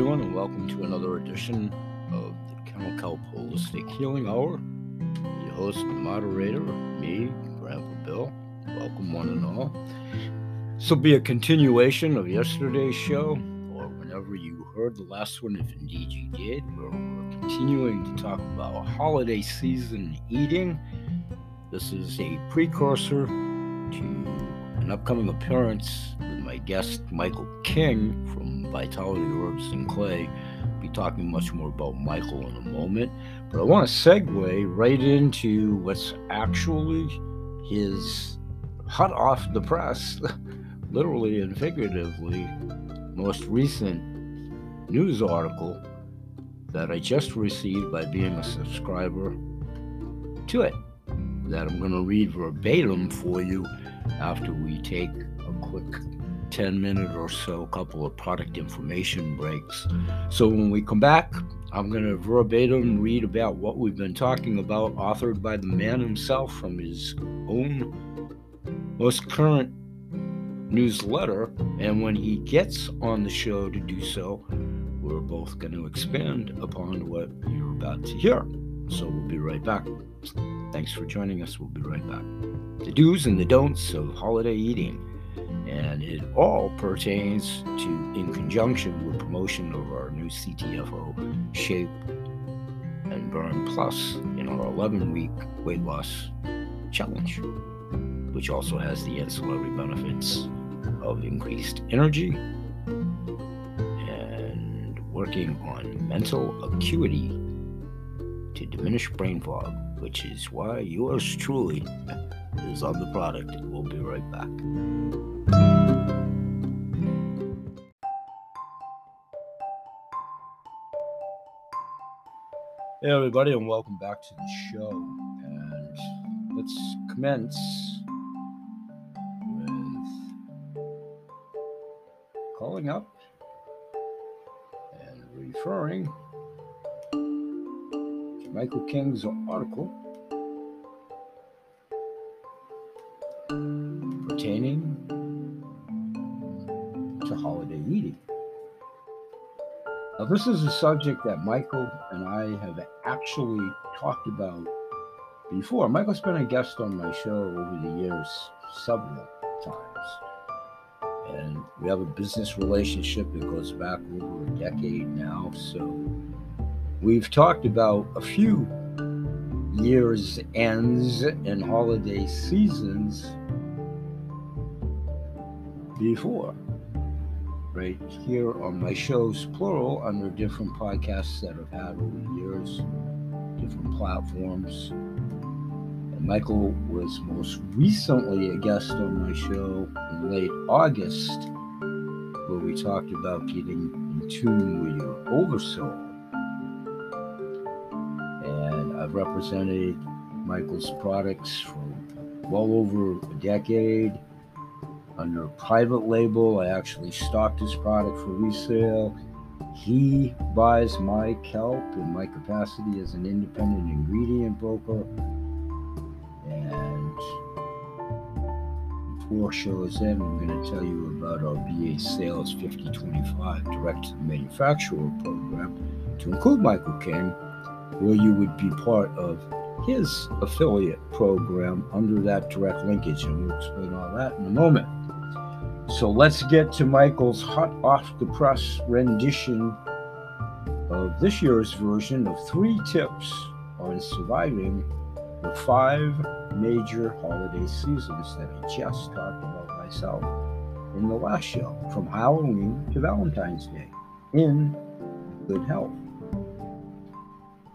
everyone, and welcome to another edition of the Kelp Holistic Healing Hour. Your host and moderator, me, Grandpa Bill. Welcome, one and all. This will be a continuation of yesterday's show, or whenever you heard the last one, if indeed you did, we're continuing to talk about holiday season eating. This is a precursor to an upcoming appearance with my guest, Michael King from Vitality Herbs and Clay. Be talking much more about Michael in a moment, but I want to segue right into what's actually his hot off the press, literally and figuratively, most recent news article that I just received by being a subscriber to it. That I'm going to read verbatim for you after we take a quick 10 minute or so couple of product information breaks. So when we come back, I'm going to verbatim read about what we've been talking about, authored by the man himself from his own most current newsletter. And when he gets on the show to do so, we're both going to expand upon what you're about to hear. So we'll be right back. Thanks for joining us. We'll be right back. The do's and the don'ts of holiday eating and it all pertains to in conjunction with promotion of our new CTFO Shape and Burn Plus in our 11 week weight loss challenge, which also has the ancillary benefits of increased energy and working on mental acuity to diminish brain fog, which is why yours truly is on the product. We'll be right back. Hey, everybody, and welcome back to the show. And let's commence with calling up and referring to Michael King's article pertaining to holiday eating. Now, this is a subject that Michael and I have actually talked about before. Michael's been a guest on my show over the years several times. And we have a business relationship that goes back over a decade now. So we've talked about a few years' ends and holiday seasons before right here on my shows, plural, under different podcasts that I've had over the years, different platforms. And Michael was most recently a guest on my show in late August, where we talked about getting in tune with your oversoul. And I've represented Michael's products for well over a decade under a private label. I actually stocked his product for resale. He buys my kelp in my capacity as an independent ingredient broker. And four shows in, I'm going to tell you about our BA Sales 5025 direct to the manufacturer program to include Michael King, where you would be part of his affiliate program under that direct linkage. And we'll explain all that in a moment. So let's get to Michael's hot off the press rendition of this year's version of three tips on surviving the five major holiday seasons that I just talked about myself in the last show, from Halloween to Valentine's Day, in good health.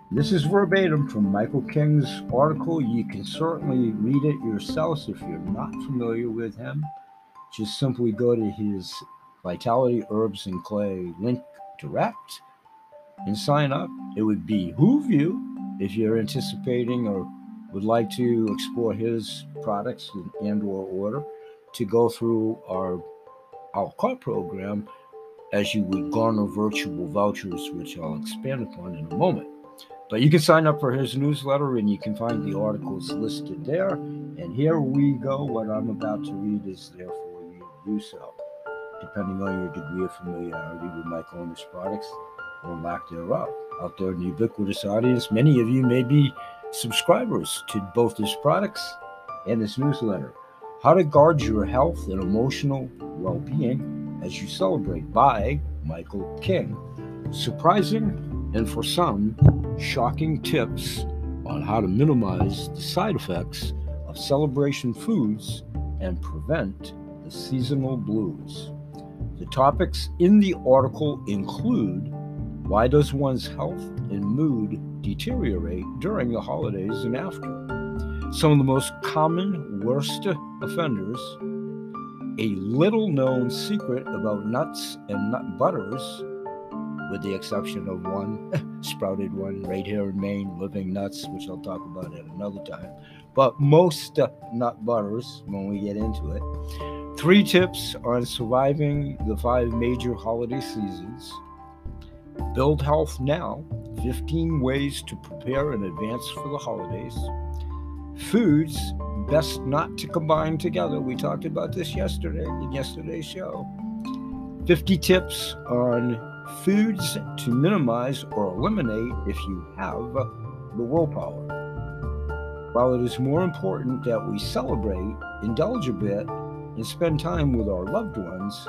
This is verbatim from Michael King's article. You can certainly read it yourselves if you're not familiar with him just simply go to his Vitality Herbs and Clay link direct and sign up. It would behoove you if you're anticipating or would like to explore his products and or order to go through our our cart program as you would garner virtual vouchers, which I'll expand upon in a moment. But you can sign up for his newsletter and you can find the articles listed there. And here we go. What I'm about to read is there for do so. depending on your degree of familiarity with Michael and products or lack thereof. Out there in the ubiquitous audience, many of you may be subscribers to both his products and his newsletter. How to Guard Your Health and Emotional Well Being as You Celebrate by Michael King. Surprising and for some, shocking tips on how to minimize the side effects of celebration foods and prevent the seasonal blues. The topics in the article include why does one's health and mood deteriorate during the holidays and after? Some of the most common worst offenders, a little known secret about nuts and nut butters, with the exception of one sprouted one right here in Maine, living nuts, which I'll talk about at another time. But most nut butters, when we get into it, three tips on surviving the five major holiday seasons. Build health now, 15 ways to prepare in advance for the holidays. Foods best not to combine together. We talked about this yesterday in yesterday's show. 50 tips on foods to minimize or eliminate if you have the willpower. While it is more important that we celebrate, indulge a bit, and spend time with our loved ones,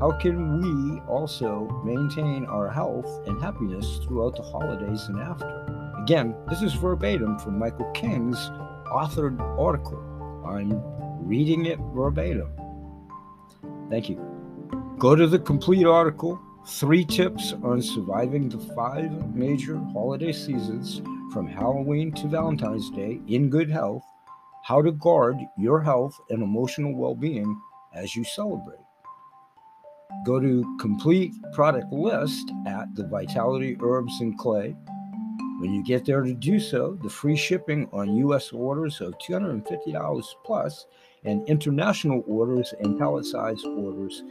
how can we also maintain our health and happiness throughout the holidays and after? Again, this is verbatim from Michael King's authored article. I'm reading it verbatim. Thank you. Go to the complete article Three tips on surviving the five major holiday seasons from Halloween to Valentine's Day in good health. How to guard your health and emotional well being as you celebrate. Go to complete product list at the Vitality Herbs and Clay. When you get there to do so, the free shipping on U.S. orders of $250 plus and international orders and pallet size orders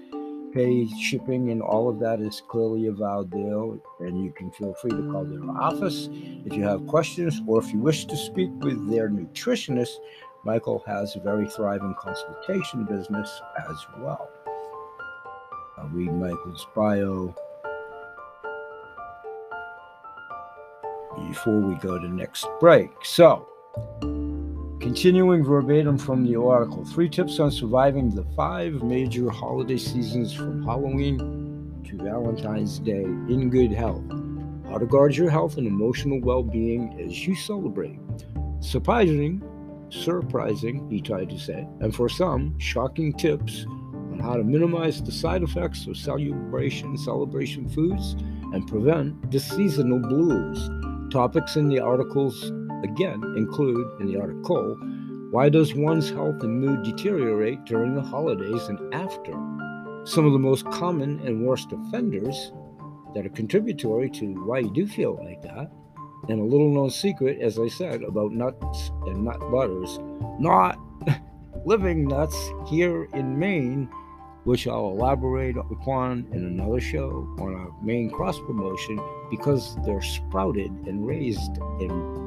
pay shipping and all of that is clearly a valid deal. and you can feel free to call their office if you have questions or if you wish to speak with their nutritionist michael has a very thriving consultation business as well i'll read michael's bio before we go to next break so Continuing verbatim from the article, three tips on surviving the five major holiday seasons from Halloween to Valentine's Day in good health. How to guard your health and emotional well being as you celebrate. Surprising, surprising, he tried to say, and for some, shocking tips on how to minimize the side effects of celebration celebration foods and prevent the seasonal blues. Topics in the articles again include in the article why does one's health and mood deteriorate during the holidays and after? Some of the most common and worst offenders that are contributory to why you do feel like that. And a little known secret, as I said, about nuts and nut butters, not living nuts here in Maine, which I'll elaborate upon in another show on our main cross promotion because they're sprouted and raised in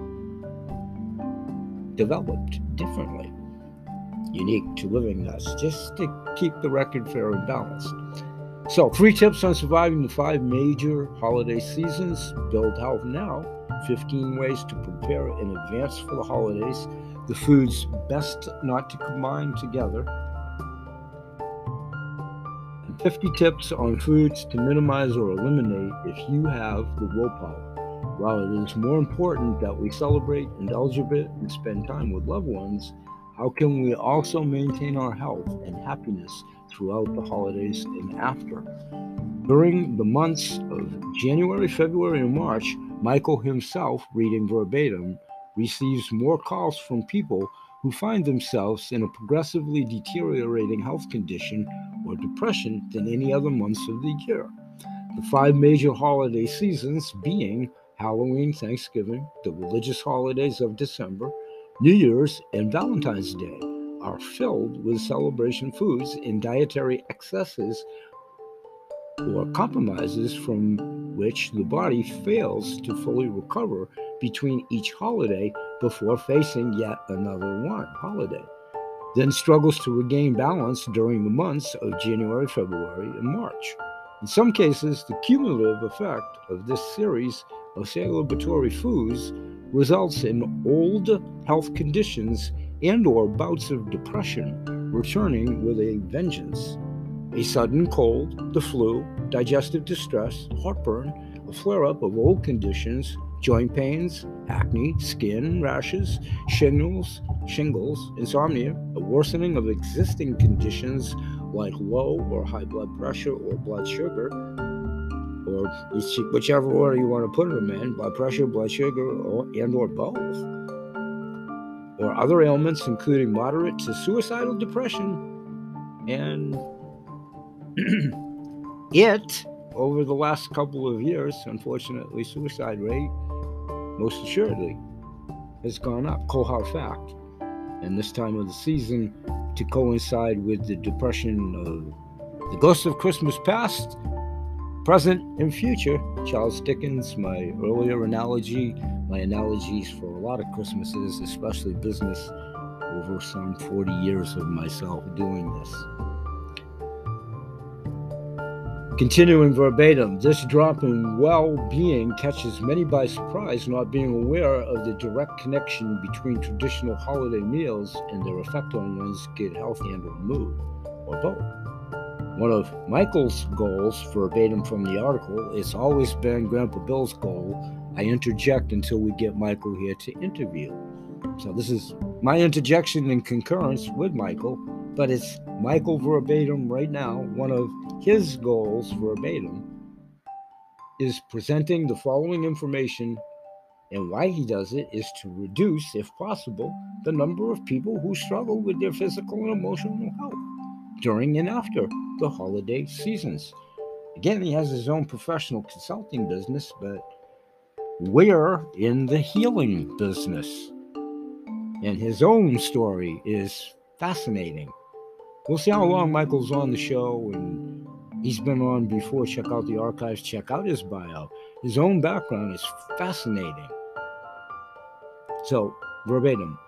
developed differently, unique to living nuts, just to keep the record fair and balanced. So, three tips on surviving the five major holiday seasons. Build health now. 15 ways to prepare in advance for the holidays. The foods best not to combine together. 50 tips on foods to minimize or eliminate if you have the willpower. While it is more important that we celebrate, indulge a bit, and spend time with loved ones, how can we also maintain our health and happiness throughout the holidays and after? During the months of January, February, and March, Michael himself, reading verbatim, receives more calls from people who find themselves in a progressively deteriorating health condition or depression than any other months of the year. The five major holiday seasons being Halloween, Thanksgiving, the religious holidays of December, New Year's, and Valentine's Day are filled with celebration foods and dietary excesses or compromises from which the body fails to fully recover between each holiday before facing yet another one holiday. then struggles to regain balance during the months of January, February, and March. In some cases, the cumulative effect of this series of celebratory foods results in old health conditions and or bouts of depression returning with a vengeance. A sudden cold, the flu, digestive distress, heartburn, a flare-up of old conditions, joint pains, acne, skin rashes, shingles, shingles, insomnia, a worsening of existing conditions like low or high blood pressure or blood sugar, or whichever order you want to put them in, blood pressure, blood sugar, or, and or both, or other ailments including moderate to suicidal depression, and it over the last couple of years, unfortunately, suicide rate most assuredly has gone up. Cold fact. And this time of the season, to coincide with the depression of the ghosts of Christmas past, present, and future. Charles Dickens, my earlier analogy, my analogies for a lot of Christmases, especially business, over some 40 years of myself doing this. Continuing verbatim, this drop in well being catches many by surprise, not being aware of the direct connection between traditional holiday meals and their effect on one's good health and or mood, or both. One of Michael's goals, verbatim from the article, it's always been Grandpa Bill's goal. I interject until we get Michael here to interview. So, this is my interjection in concurrence with Michael but it's Michael verbatim right now. One of his goals verbatim is presenting the following information, and why he does it is to reduce, if possible, the number of people who struggle with their physical and emotional health during and after the holiday seasons. Again, he has his own professional consulting business, but we're in the healing business. And his own story is fascinating. We'll see how long Michael's on the show, and he's been on before. Check out the archives, check out his bio. His own background is fascinating. So, verbatim.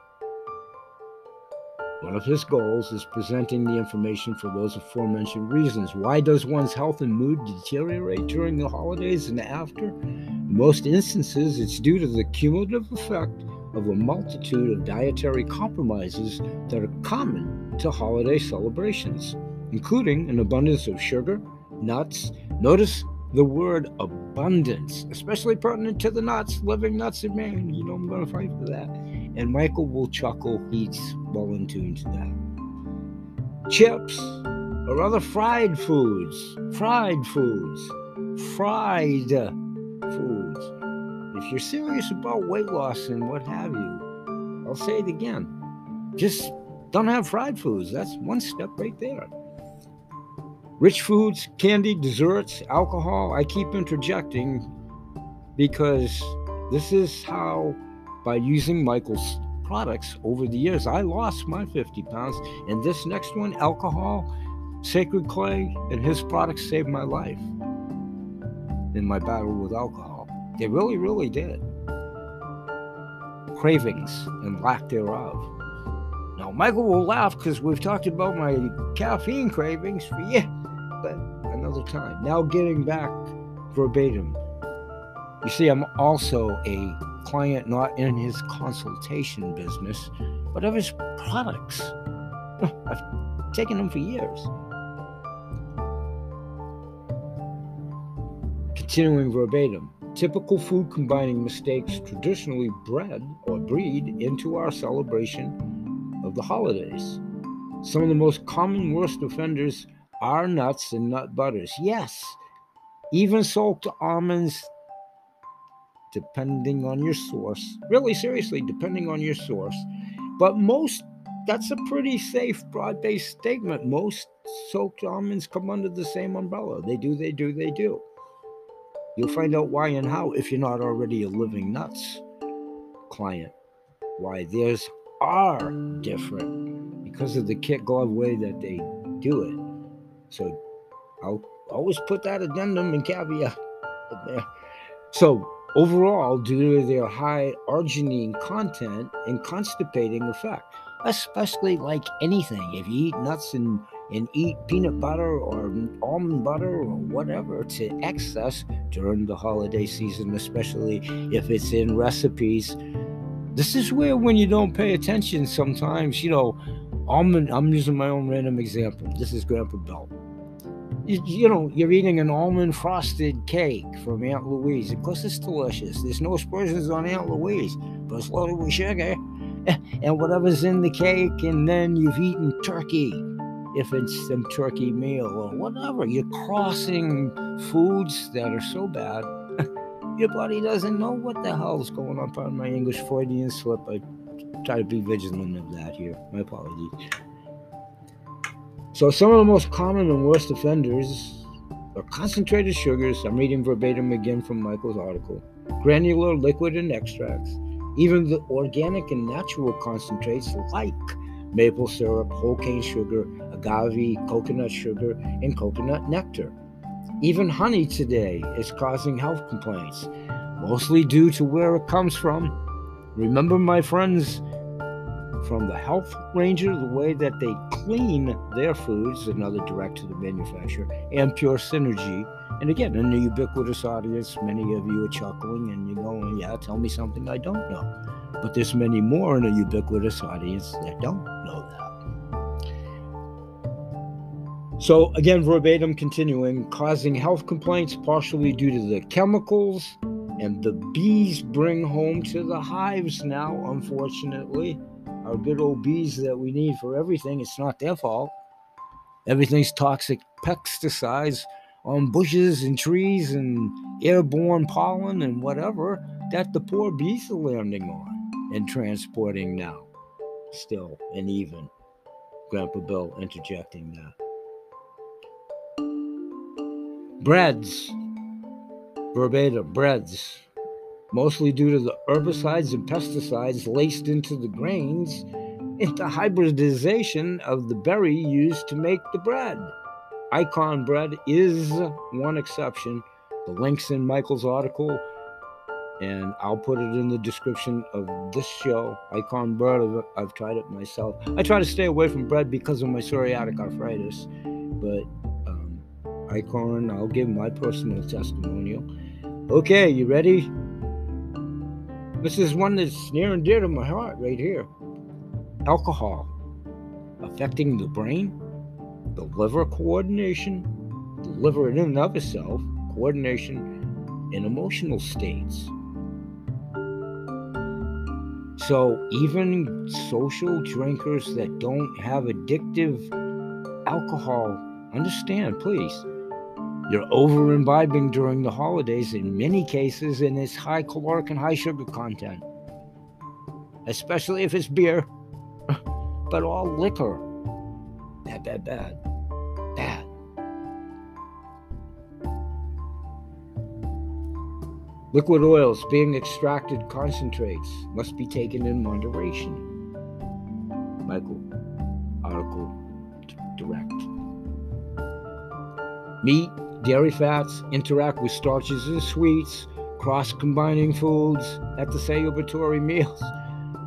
One of his goals is presenting the information for those aforementioned reasons. Why does one's health and mood deteriorate during the holidays and after? In most instances, it's due to the cumulative effect of a multitude of dietary compromises that are common to holiday celebrations, including an abundance of sugar, nuts. Notice the word abundance, especially pertinent to the nuts, living nuts in Maine. You know, I'm going to fight for that. And Michael will chuckle. He's well in tune to that. Chips or other fried foods, fried foods, fried foods if you're serious about weight loss and what have you, I'll say it again. Just don't have fried foods. That's one step right there. Rich foods, candy, desserts, alcohol. I keep interjecting because this is how, by using Michael's products over the years, I lost my 50 pounds. And this next one, alcohol, Sacred Clay, and his products saved my life in my battle with alcohol. They really, really did. Cravings and lack thereof. Now, Michael will laugh because we've talked about my caffeine cravings for yeah, but another time. Now, getting back verbatim. You see, I'm also a client not in his consultation business, but of his products. I've taken them for years. Continuing verbatim. Typical food combining mistakes traditionally bred or breed into our celebration of the holidays. Some of the most common worst offenders are nuts and nut butters. Yes, even soaked almonds, depending on your source. Really, seriously, depending on your source. But most, that's a pretty safe, broad based statement. Most soaked almonds come under the same umbrella. They do, they do, they do. You'll find out why and how if you're not already a living nuts client. Why theirs are different because of the kit glove way that they do it. So I'll always put that addendum and caveat there. So overall, due to their high arginine content and constipating effect, especially like anything. If you eat nuts and, and eat peanut butter or almond butter or whatever to excess during the holiday season, especially if it's in recipes, this is where when you don't pay attention sometimes, you know, almond, I'm using my own random example. This is Grandpa Bill you, you, know, you're eating an almond frosted cake from Aunt Louise. Of course, it's delicious. There's no aspersions on Aunt Louise, but it's loaded with sugar and whatever's in the cake. And then you've eaten turkey, if it's some turkey meal or whatever. You're crossing foods that are so bad, your body doesn't know what the hell's going on. Pardon my English Freudian slip. I try to be vigilant of that here. My apologies. So some of the most common and worst offenders are concentrated sugars. I'm reading verbatim again from Michael's article. Granular, liquid, and extracts. Even the organic and natural concentrates like maple syrup, whole cane sugar, agave, coconut sugar, and coconut nectar. Even honey today is causing health complaints, mostly due to where it comes from. Remember, my friends, from the health ranger, the way that they clean their foods, another direct to the manufacturer, and pure synergy. And again, in the ubiquitous audience, many of you are chuckling and you're going, yeah, tell me something I don't know. But there's many more in a ubiquitous audience that don't know that. So, again, verbatim continuing, causing health complaints partially due to the chemicals and the bees bring home to the hives now, unfortunately our good old bees that we need for everything. It's not their fault. Everything's toxic pesticides on bushes and trees and airborne pollen and whatever that the poor bees are landing on and transporting now. Still and even. Grandpa Bill interjecting that. Breads. Verbatim, breads mostly due to the herbicides and pesticides laced into the grains, into hybridization of the berry used to make the bread. Icon bread is one exception. The link's in Michael's article, and I'll put it in the description of this show. Icon bread, I've tried it myself. I try to stay away from bread because of my psoriatic arthritis, but um, Icon, I'll give my personal testimonial. Okay, you ready? This is one that's near and dear to my heart right here. Alcohol affecting the brain, the liver coordination, the liver in and of itself, coordination, and emotional states. So, even social drinkers that don't have addictive alcohol, understand, please, you're over imbibing during the holidays in many cases, and it's high caloric and high sugar content, especially if it's beer, but all liquor. Bad, bad, bad. Bad. Liquid oils being extracted concentrates must be taken in moderation. Michael, article direct. Meat Dairy fats interact with starches and sweets, cross combining foods at the celebratory meals.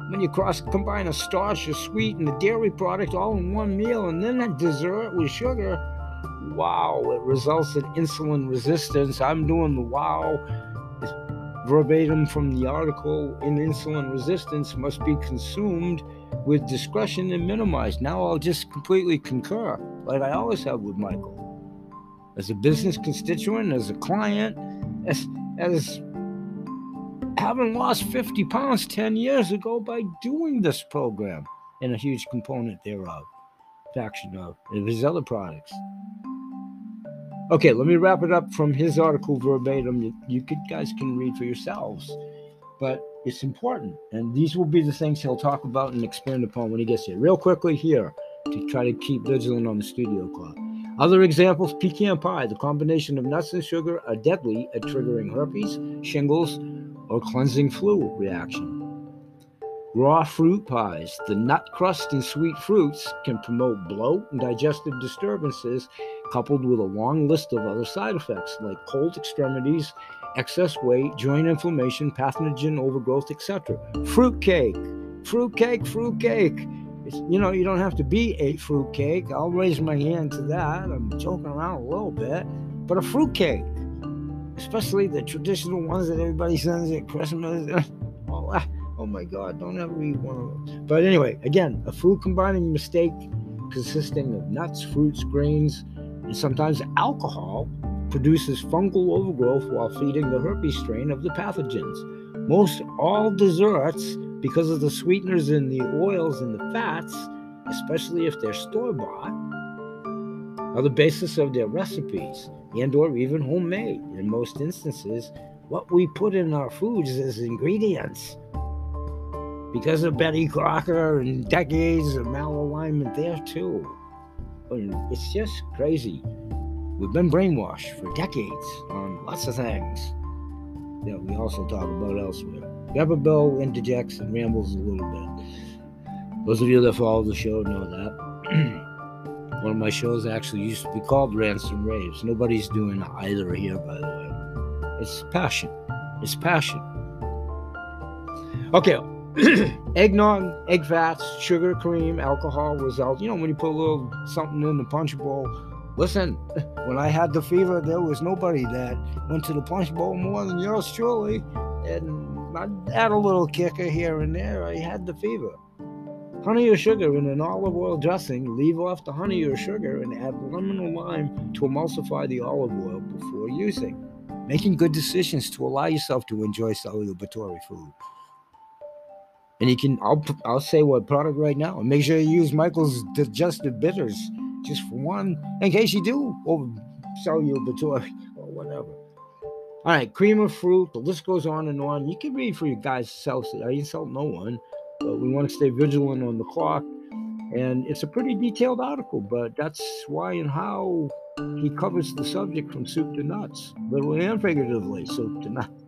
When you cross combine a starch, a sweet, and a dairy product all in one meal, and then a dessert with sugar, wow, it results in insulin resistance. I'm doing the wow verbatim from the article in insulin resistance must be consumed with discretion and minimized. Now I'll just completely concur, like I always have with Michael as a business constituent, as a client, as as having lost 50 pounds 10 years ago by doing this program and a huge component thereof, faction of, of his other products. Okay, let me wrap it up from his article verbatim. You, you guys can read for yourselves, but it's important. And these will be the things he'll talk about and expand upon when he gets here. Real quickly here to try to keep vigilant on the studio clock. Other examples pecan pie. The combination of nuts and sugar are deadly at triggering herpes, shingles, or cleansing flu reaction. Raw fruit pies. The nut crust and sweet fruits can promote bloat and digestive disturbances, coupled with a long list of other side effects like cold extremities, excess weight, joint inflammation, pathogen overgrowth, etc. Fruit cake. Fruit cake, fruitcake. It's, you know, you don't have to be a fruitcake. I'll raise my hand to that. I'm joking around a little bit, but a fruitcake, especially the traditional ones that everybody sends at Christmas. oh, ah, oh my God, don't ever eat one of those. But anyway, again, a food combining mistake consisting of nuts, fruits, grains, and sometimes alcohol produces fungal overgrowth while feeding the herpes strain of the pathogens. Most all desserts, because of the sweeteners in the oils and the fats, especially if they're store bought, are the basis of their recipes and or even homemade. In most instances, what we put in our foods is ingredients. Because of Betty Crocker and decades of malalignment there too. It's just crazy. We've been brainwashed for decades on lots of things that we also talk about elsewhere. Bill interjects and rambles a little bit. Those of you that follow the show know that. One of my shows actually used to be called Rants and Raves. Nobody's doing either here, by the way. It's passion. It's passion. Okay. Eggnog, egg fats, sugar, cream, alcohol result. You know, when you put a little something in the punch bowl, Listen, when I had the fever, there was nobody that went to the punch bowl more than yours truly. And I had a little kicker here and there. I had the fever. Honey or sugar in an olive oil dressing, leave off the honey or sugar and add lemon or lime to emulsify the olive oil before using. Making good decisions to allow yourself to enjoy celebratory food. And you can, I'll, I'll say what product right now. And make sure you use Michael's digestive bitters just for one, in case you do a Batory or whatever. All right, cream of fruit. The list goes on and on. You can read for your guys' self. I insult no one, but we want to stay vigilant on the clock. And it's a pretty detailed article, but that's why and how he covers the subject from soup to nuts, literally and figuratively, soup to nuts.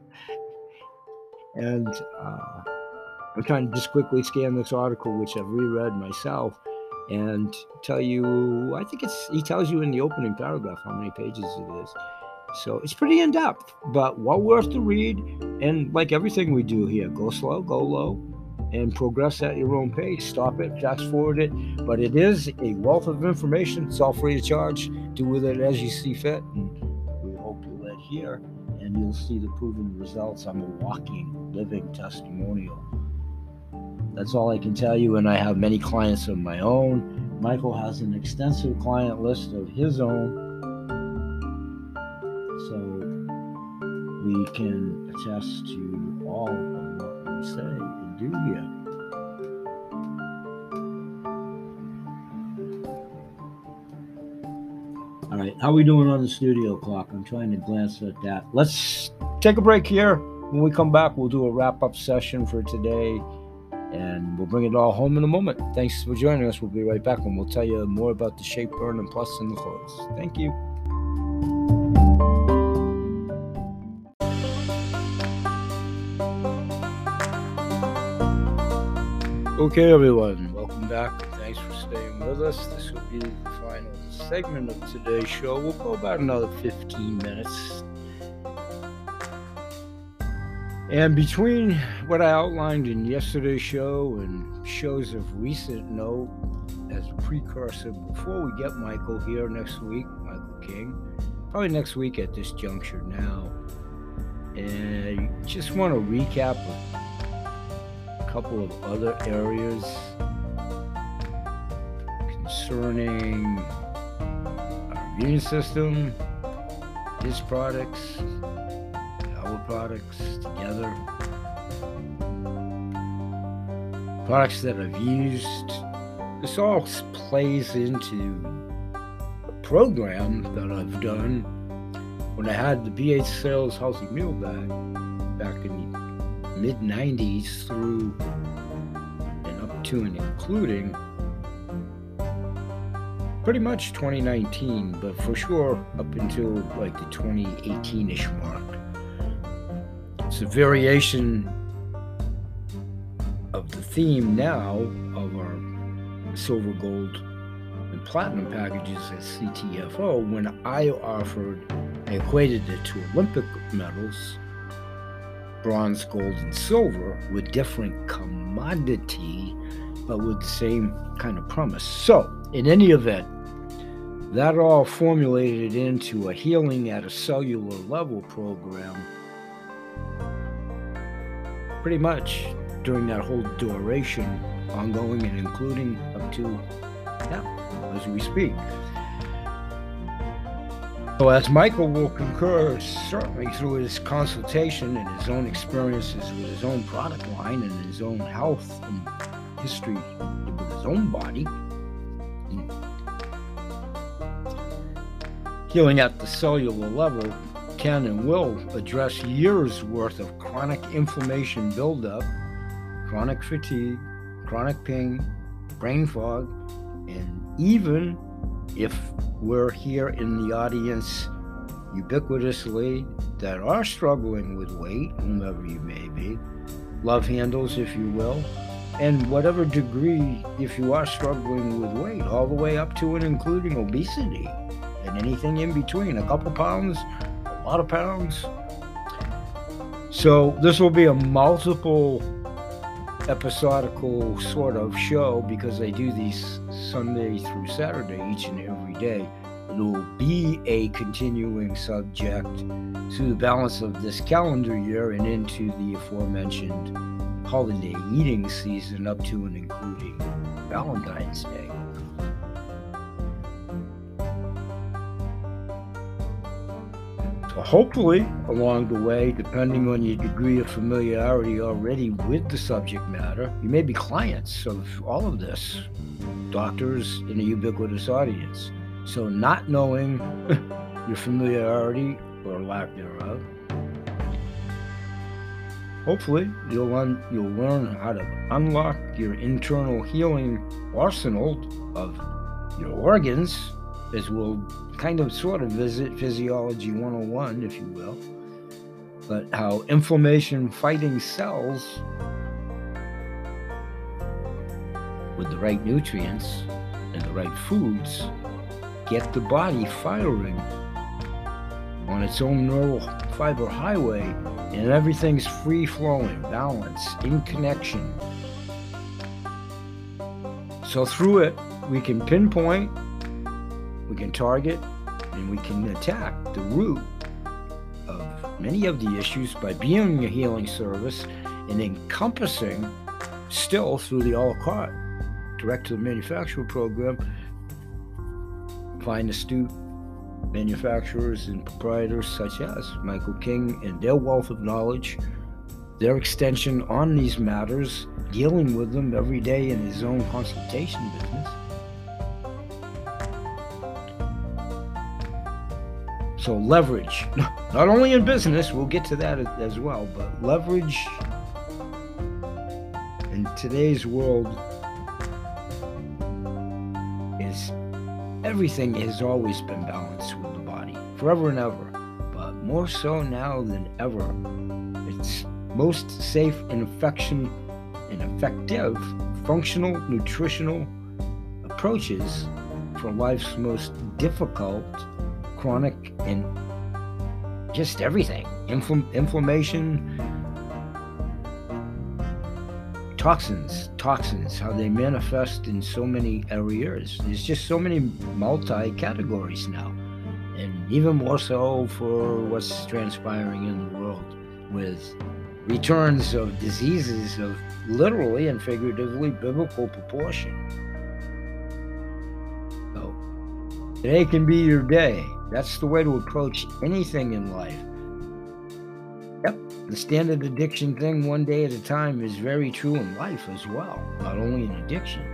And uh, I'm trying to just quickly scan this article, which I've reread myself and tell you i think it's he tells you in the opening paragraph how many pages it is so it's pretty in depth but well worth to read and like everything we do here go slow go low and progress at your own pace stop it fast forward it but it is a wealth of information it's all free of charge do with it as you see fit and we hope you'll adhere and you'll see the proven results i'm a walking living testimonial that's all I can tell you. And I have many clients of my own. Michael has an extensive client list of his own. We can attest to all of what we say and do here. All right, how are we doing on the studio clock? I'm trying to glance at that. Let's take a break here. When we come back, we'll do a wrap up session for today and we'll bring it all home in a moment. Thanks for joining us. We'll be right back and we'll tell you more about the shape burn and plus in the clothes. Thank you. Okay, everyone, welcome back. Thanks for staying with us. This will be the final segment of today's show. We'll go about another 15 minutes and between what I outlined in yesterday's show and shows of recent note as a precursor, before we get Michael here next week, Michael King, probably next week at this juncture now, and I just want to recap couple of other areas concerning our immune system, his products, our products together. Products that I've used. This all plays into a program that I've done when I had the BH Sales Healthy Meal Bag back in mid 90s through and up to and including pretty much 2019, but for sure up until like the 2018 ish mark. It's a variation of the theme now of our silver, gold, and platinum packages at CTFO when I offered, I equated it to Olympic medals, bronze, gold, and silver with different commodity but with the same kind of promise. So, in any event, that all formulated into a healing at a cellular level program pretty much during that whole duration, ongoing and including up to now as we speak. So, as Michael will concur, certainly through his consultation and his own experiences with his own product line and his own health and history with his own body, healing at the cellular level can and will address years worth of chronic inflammation buildup, chronic fatigue, chronic pain, brain fog, and even if we're here in the audience ubiquitously that are struggling with weight, whomever you may be, love handles, if you will, and whatever degree, if you are struggling with weight, all the way up to and including obesity and anything in between, a couple pounds, a lot of pounds. So, this will be a multiple episodical sort of show because I do these Sunday through Saturday each and every day. It will be a continuing subject through the balance of this calendar year and into the aforementioned holiday eating season up to and including Valentine's Day. Hopefully, along the way, depending on your degree of familiarity already with the subject matter, you may be clients of all of this, doctors in a ubiquitous audience. So, not knowing your familiarity or lack thereof, hopefully you'll, un- you'll learn how to unlock your internal healing arsenal of your organs, as we'll kind of sort of visit physiology 101, if you will, but how inflammation fighting cells with the right nutrients and the right foods get the body firing on its own neural fiber highway and everything's free flowing, balanced, in connection. So through it, we can pinpoint, we can target, and we can attack the root of many of the issues by being a healing service and encompassing still through the a la carte direct to the manufacturer program find astute manufacturers and proprietors such as Michael King and their wealth of knowledge, their extension on these matters, dealing with them every day in his own consultation business. So leverage, not only in business, we'll get to that as well, but leverage in today's world is everything has always been balanced with the body, forever and ever, but more so now than ever. It's most safe and affection and effective functional nutritional approaches for life's most difficult chronic and just everything. Infl- inflammation toxins toxins how they manifest in so many areas. There's just so many multi categories now and even more so for what's transpiring in the world with returns of diseases of literally and figuratively biblical proportion. So today can be your day that's the way to approach anything in life. Yep, the standard addiction thing, one day at a time, is very true in life as well, not only in addiction.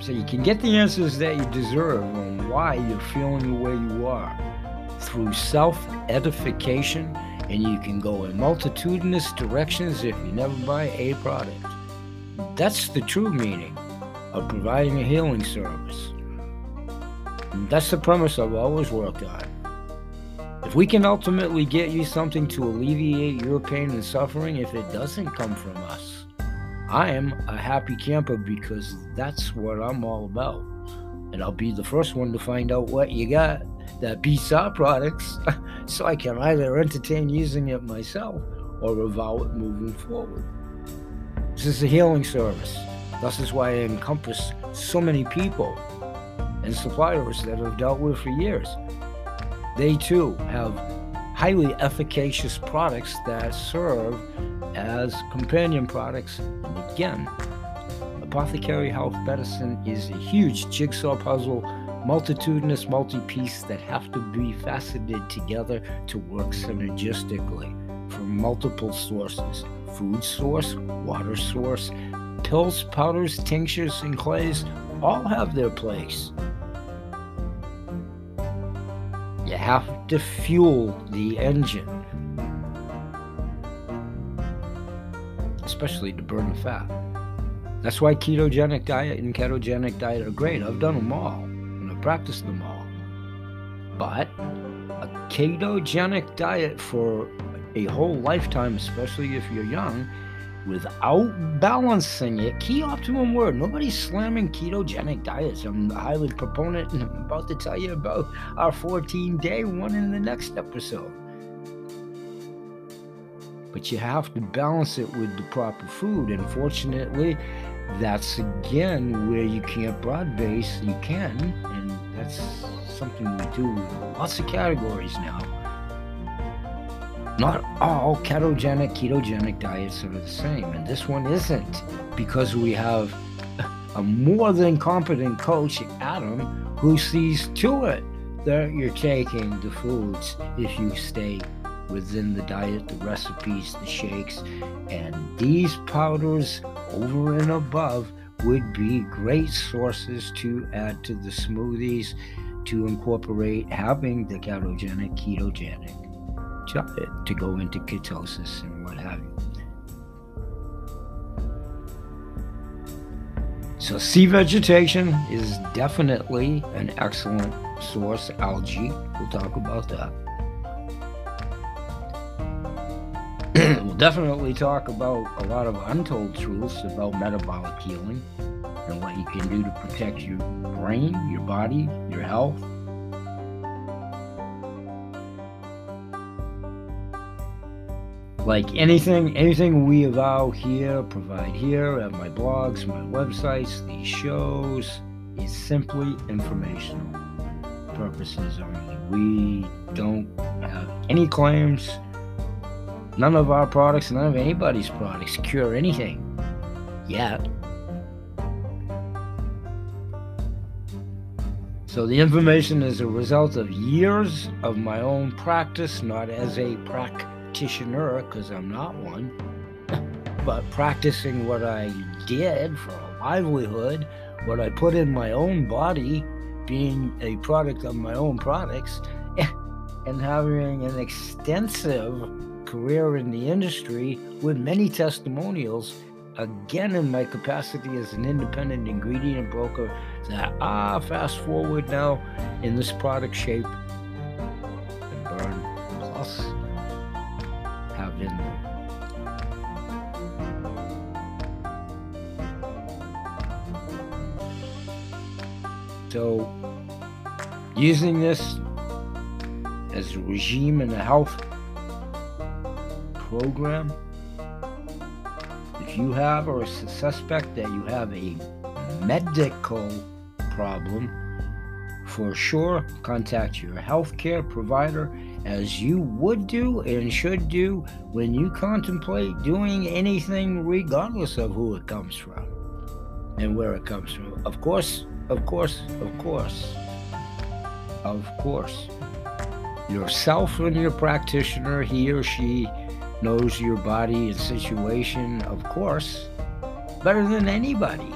So you can get the answers that you deserve on why you're feeling the way you are through self edification, and you can go in multitudinous directions if you never buy a product. That's the true meaning of providing a healing service. And that's the premise I've always worked on. If we can ultimately get you something to alleviate your pain and suffering, if it doesn't come from us, I am a happy camper because that's what I'm all about. And I'll be the first one to find out what you got that beats our products so I can either entertain using it myself or avow it moving forward. This is a healing service. This is why I encompass so many people and suppliers that I've dealt with for years. They too have highly efficacious products that serve as companion products. And again, apothecary health medicine is a huge jigsaw puzzle, multitudinous multi piece that have to be faceted together to work synergistically from multiple sources food source, water source, pills, powders, tinctures, and clays all have their place. You have to fuel the engine, especially to burn the fat. That's why ketogenic diet and ketogenic diet are great. I've done them all and I've practiced them all. But a ketogenic diet for a whole lifetime, especially if you're young, without balancing it. Key optimum word. Nobody's slamming ketogenic diets. I'm a highly proponent and I'm about to tell you about our 14 day one in the next episode. But you have to balance it with the proper food. Unfortunately, that's again where you can't broad base. You can, and that's something we do with lots of categories now. Not all. Ketogenic, ketogenic diets are the same, and this one isn't because we have a more than competent coach, Adam, who sees to it that you're taking the foods if you stay within the diet, the recipes, the shakes, and these powders over and above would be great sources to add to the smoothies to incorporate having the ketogenic, ketogenic diet uh, to go into ketosis and what have you. So, sea vegetation is definitely an excellent source. Algae, we'll talk about that. we'll definitely talk about a lot of untold truths about metabolic healing and what you can do to protect your brain, your body, your health, like anything anything we avow here provide here at my blogs my websites these shows is simply informational purposes only. We don't have any claims. None of our products none of anybody's products cure anything yet. So the information is a result of years of my own practice, not as a practitioner practitioner because I'm not one, but practicing what I did for a livelihood, what I put in my own body, being a product of my own products, and having an extensive career in the industry with many testimonials. Again, in my capacity as an independent ingredient broker, that ah, fast forward now in this product shape So, using this as a regime and a health program, if you have or suspect that you have a medical problem, for sure contact your healthcare provider as you would do and should do when you contemplate doing anything, regardless of who it comes from and where it comes from. Of course, of course, of course, of course. Yourself and your practitioner, he or she knows your body and situation, of course, better than anybody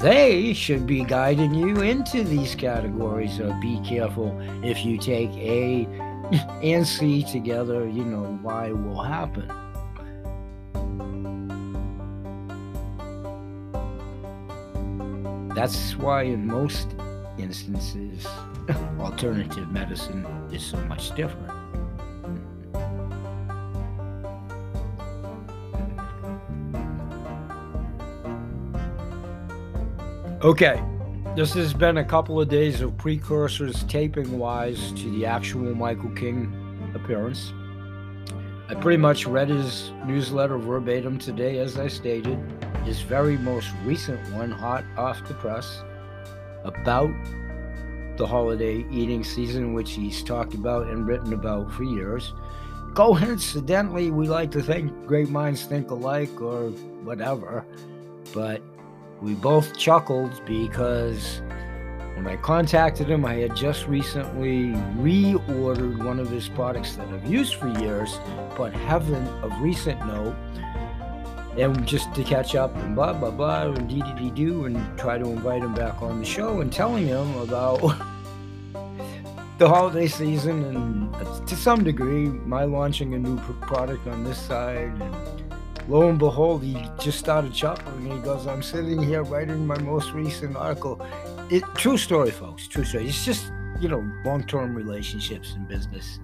they should be guiding you into these categories of be careful if you take A and C together, you know, Y will happen. That's why, in most instances, alternative medicine is so much different. Okay, this has been a couple of days of precursors taping wise to the actual Michael King appearance. I pretty much read his newsletter verbatim today, as I stated. His very most recent one, hot off the press, about the holiday eating season, which he's talked about and written about for years. Coincidentally, we like to think great minds think alike or whatever, but we both chuckled because when I contacted him, I had just recently reordered one of his products that I've used for years, but haven't of recent note. And just to catch up and blah blah blah and dee dee dee do and try to invite him back on the show and telling him about the holiday season. And to some degree my launching a new product on this side. And lo and behold he just started chuckling and he goes i'm sitting here writing my most recent article. It true story folks true story. It's just you know long-term relationships in business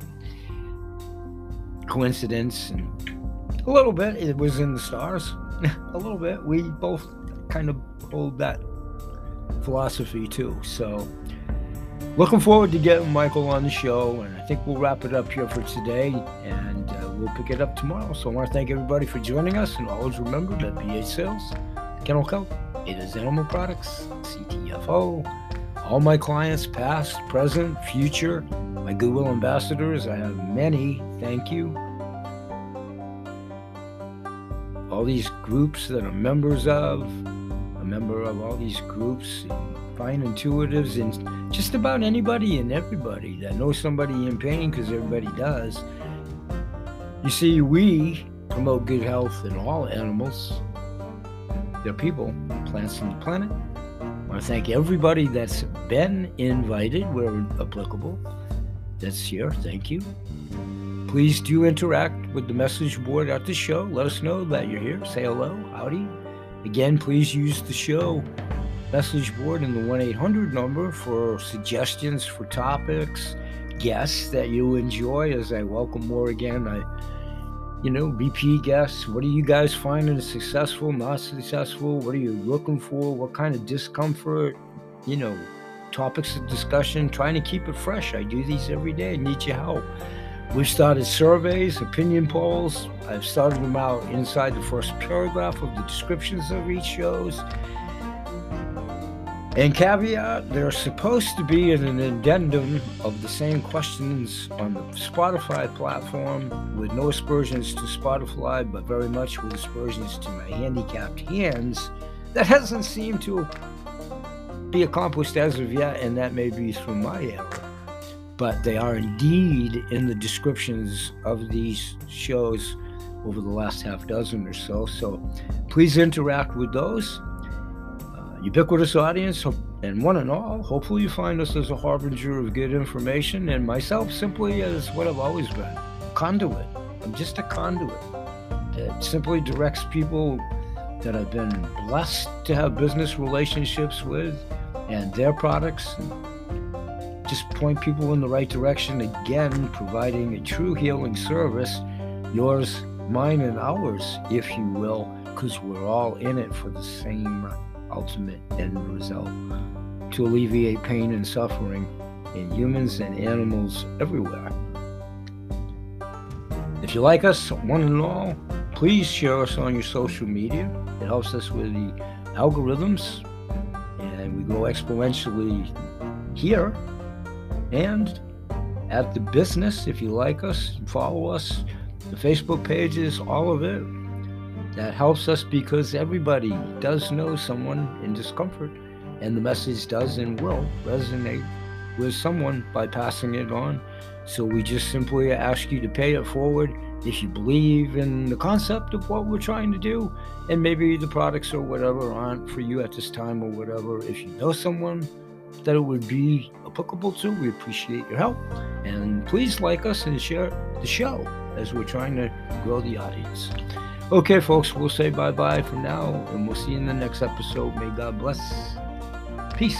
coincidence and a little bit it was in the stars a little bit we both kind of hold that philosophy too so looking forward to getting Michael on the show, and I think we'll wrap it up here for today, and uh, we'll pick it up tomorrow. So I want to thank everybody for joining us, and always remember that BH Sales, Kennel Co, it is Animal Products, CTFO, all my clients, past, present, future, my Goodwill ambassadors, I have many, thank you. All these groups that I'm members of, a member of all these groups, fine intuitives, and just about anybody and everybody that knows somebody in pain because everybody does. You see, we promote good health in all animals, their people, plants, and the planet. I want to thank everybody that's been invited where applicable. That's here. Thank you. Please do interact with the message board at the show. Let us know that you're here. Say hello, howdy. Again, please use the show message board and the 1 800 number for suggestions for topics, guests that you enjoy as I welcome more again. I, you know, repeat guests. What are you guys finding successful, not successful? What are you looking for? What kind of discomfort? You know, topics of discussion, trying to keep it fresh. I do these every day. I need your help. We've started surveys, opinion polls. I've started them out inside the first paragraph of the descriptions of each shows. And caveat, they're supposed to be in an addendum of the same questions on the Spotify platform with no aspersions to Spotify, but very much with aspersions to my handicapped hands. That hasn't seemed to be accomplished as of yet, and that may be through my error. But they are indeed in the descriptions of these shows over the last half dozen or so. So please interact with those uh, ubiquitous audience and one and all, hopefully you find us as a harbinger of good information and myself simply as what I've always been conduit. I'm just a conduit that simply directs people that I've been blessed to have business relationships with and their products. And just point people in the right direction, again, providing a true healing service, yours, mine, and ours, if you will, because we're all in it for the same ultimate end result to alleviate pain and suffering in humans and animals everywhere. If you like us, one and all, please share us on your social media. It helps us with the algorithms, and we grow exponentially here and at the business. If you like us, follow us, the Facebook pages, all of it. That helps us because everybody does know someone in discomfort, and the message does and will resonate with someone by passing it on. So we just simply ask you to pay it forward if you believe in the concept of what we're trying to do, and maybe the products or whatever aren't for you at this time or whatever. If you know someone that it would be applicable to, we appreciate your help. And please like us and share the show as we're trying to grow the audience. Okay, folks, we'll say bye bye for now, and we'll see you in the next episode. May God bless. Peace.